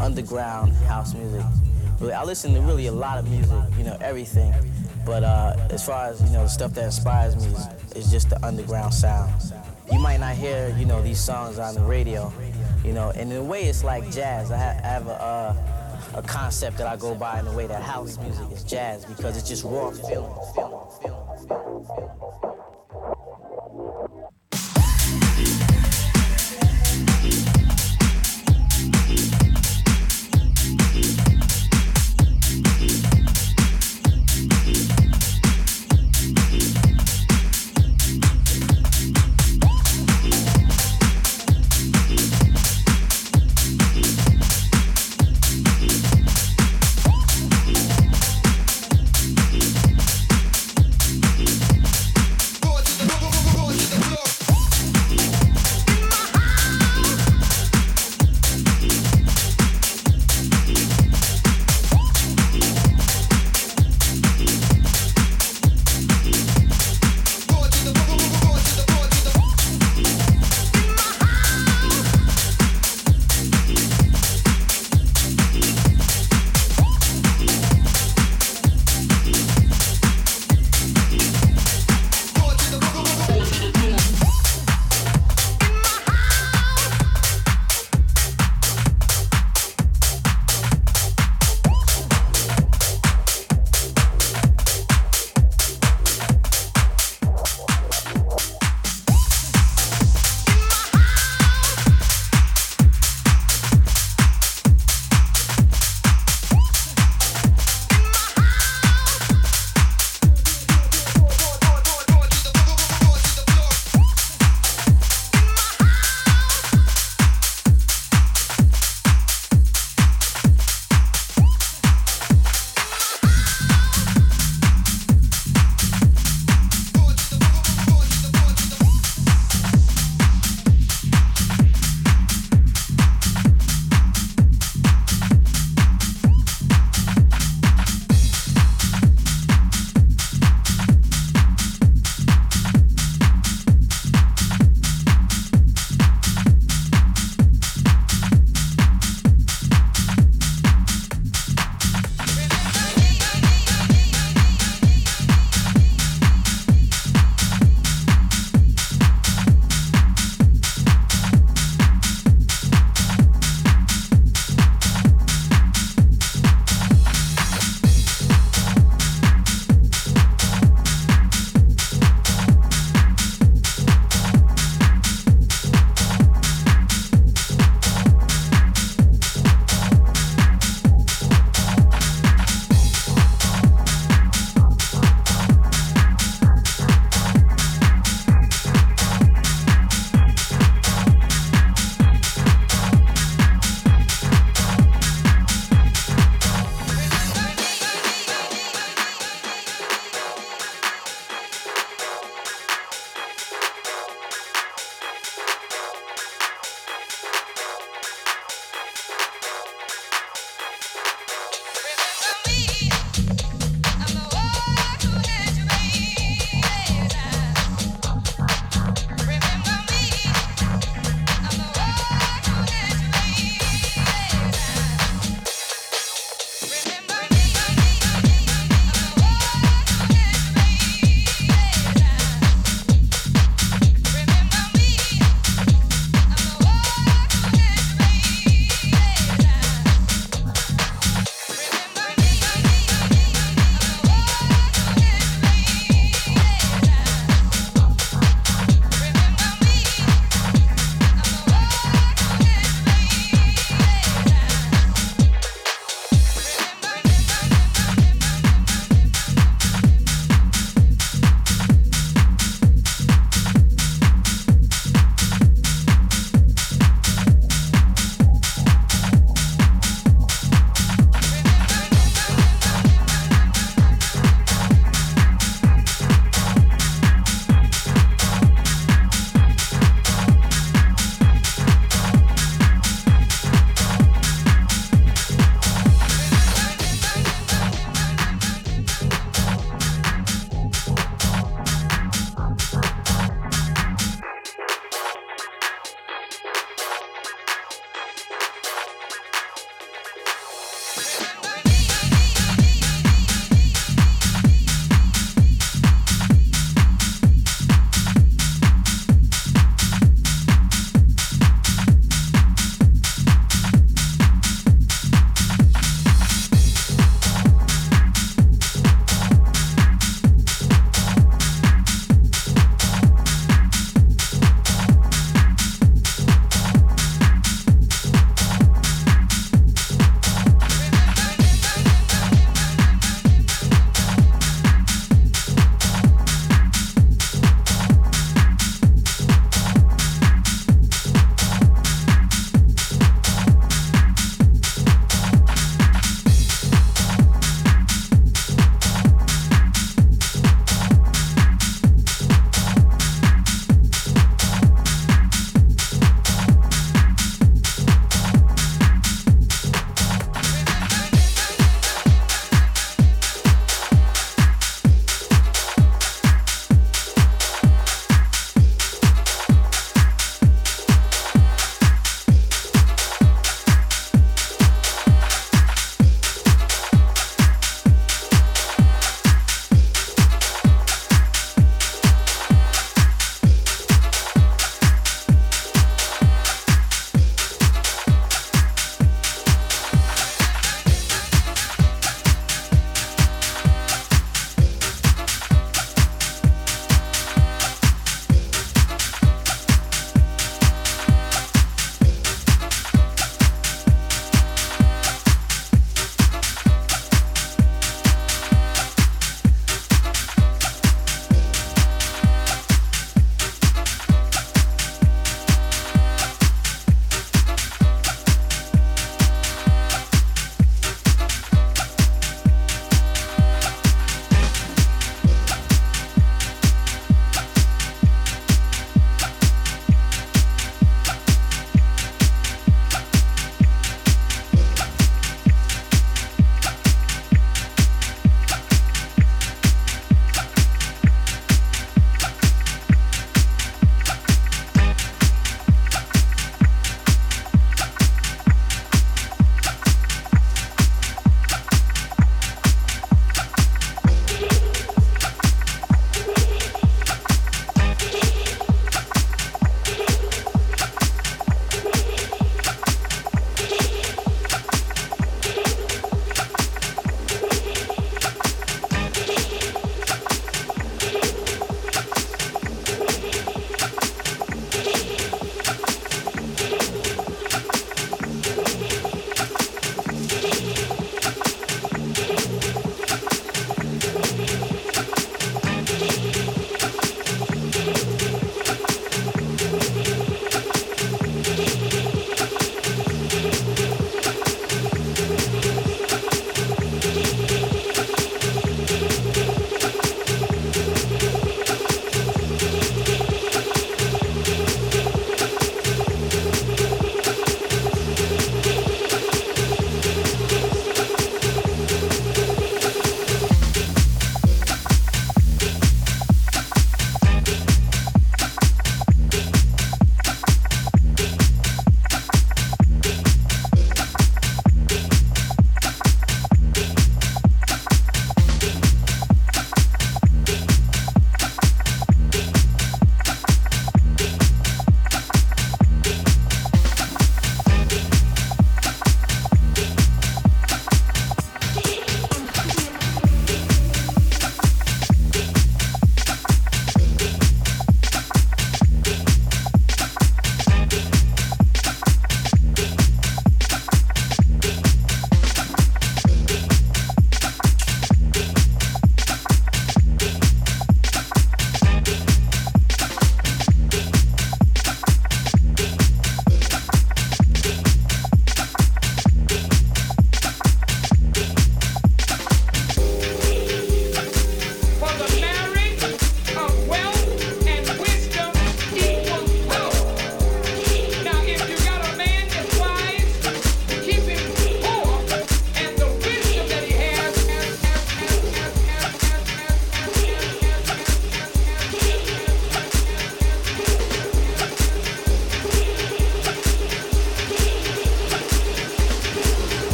underground house music. Really, I listen to really a lot of music, you know, everything. But uh, as far as, you know, the stuff that inspires me is, is just the underground sound. You might not hear, you know, these songs on the radio, you know, and in a way it's like jazz. I, ha- I have a, uh, a concept that I go by in the way that house music is jazz because it's just raw feeling, feeling, feeling, feeling.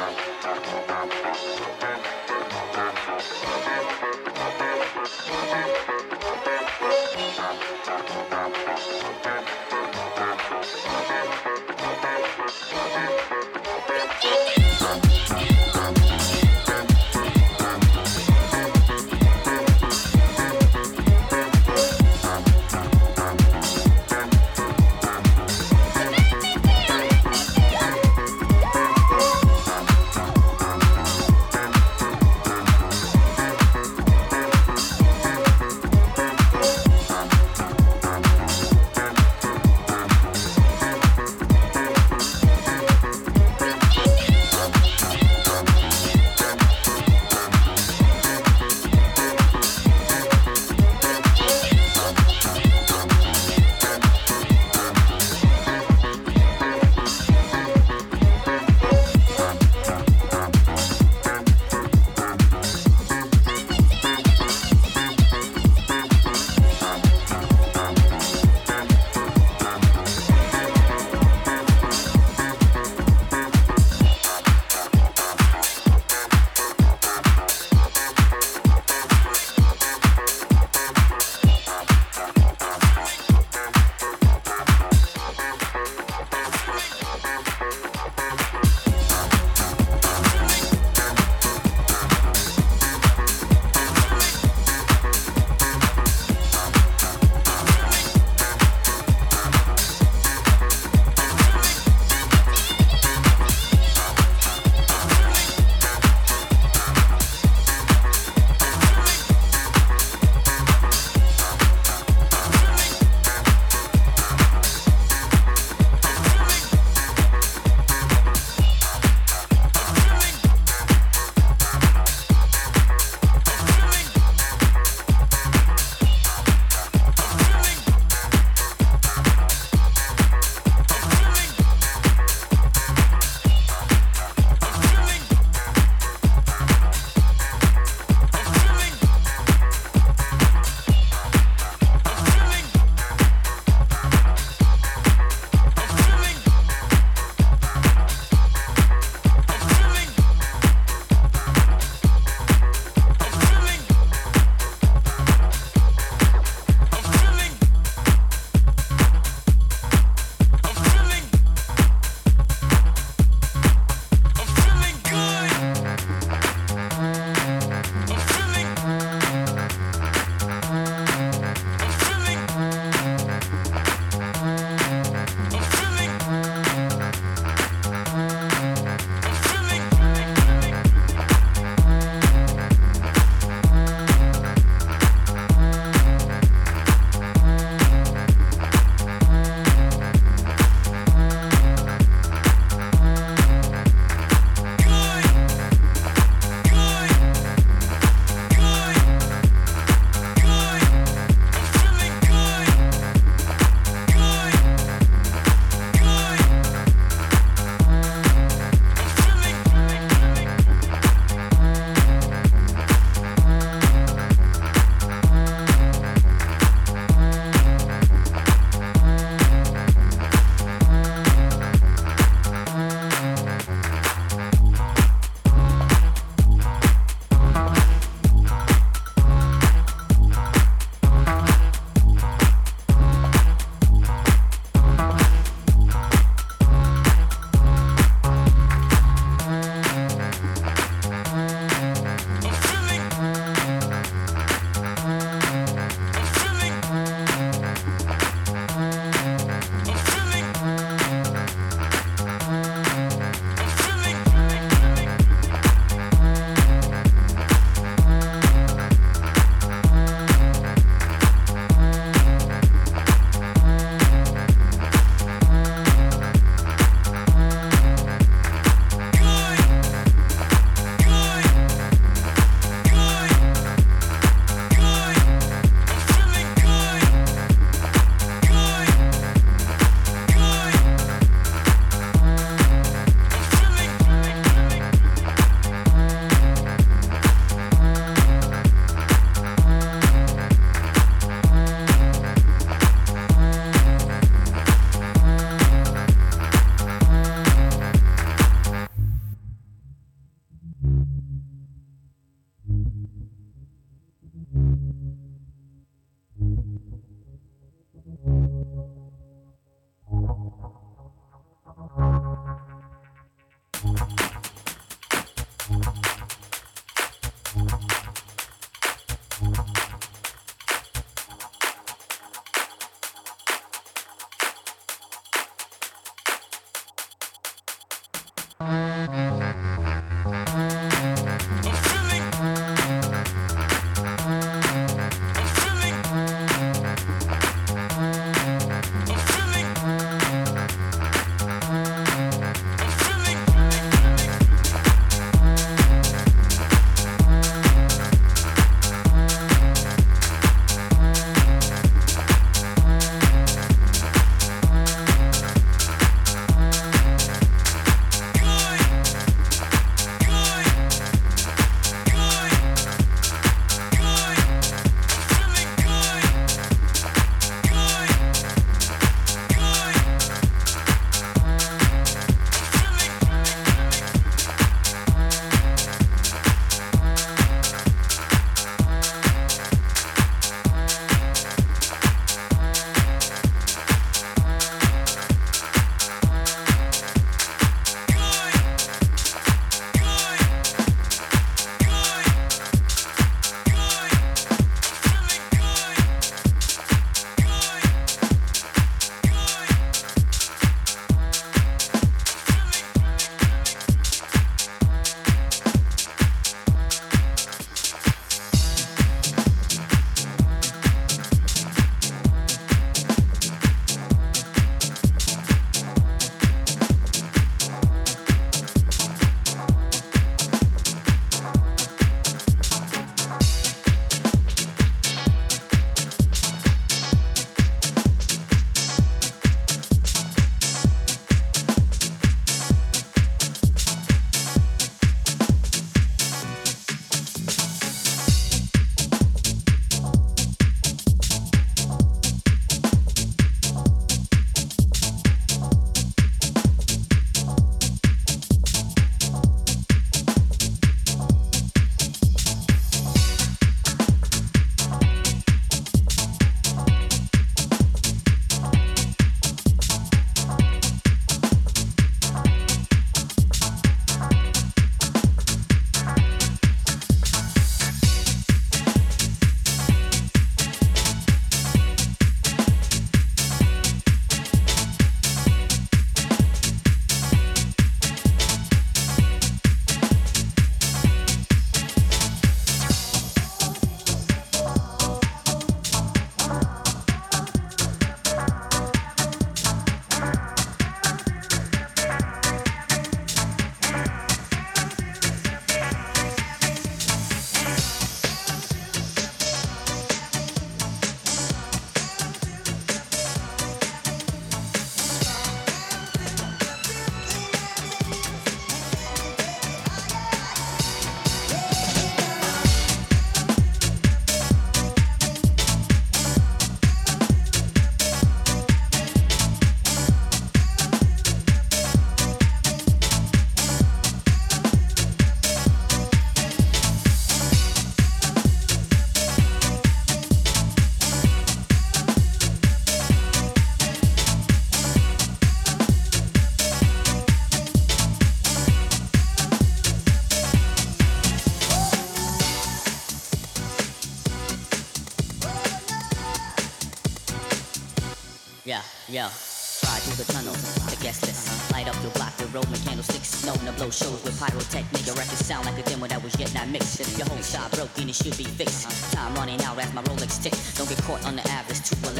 Thank you.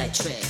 Electric.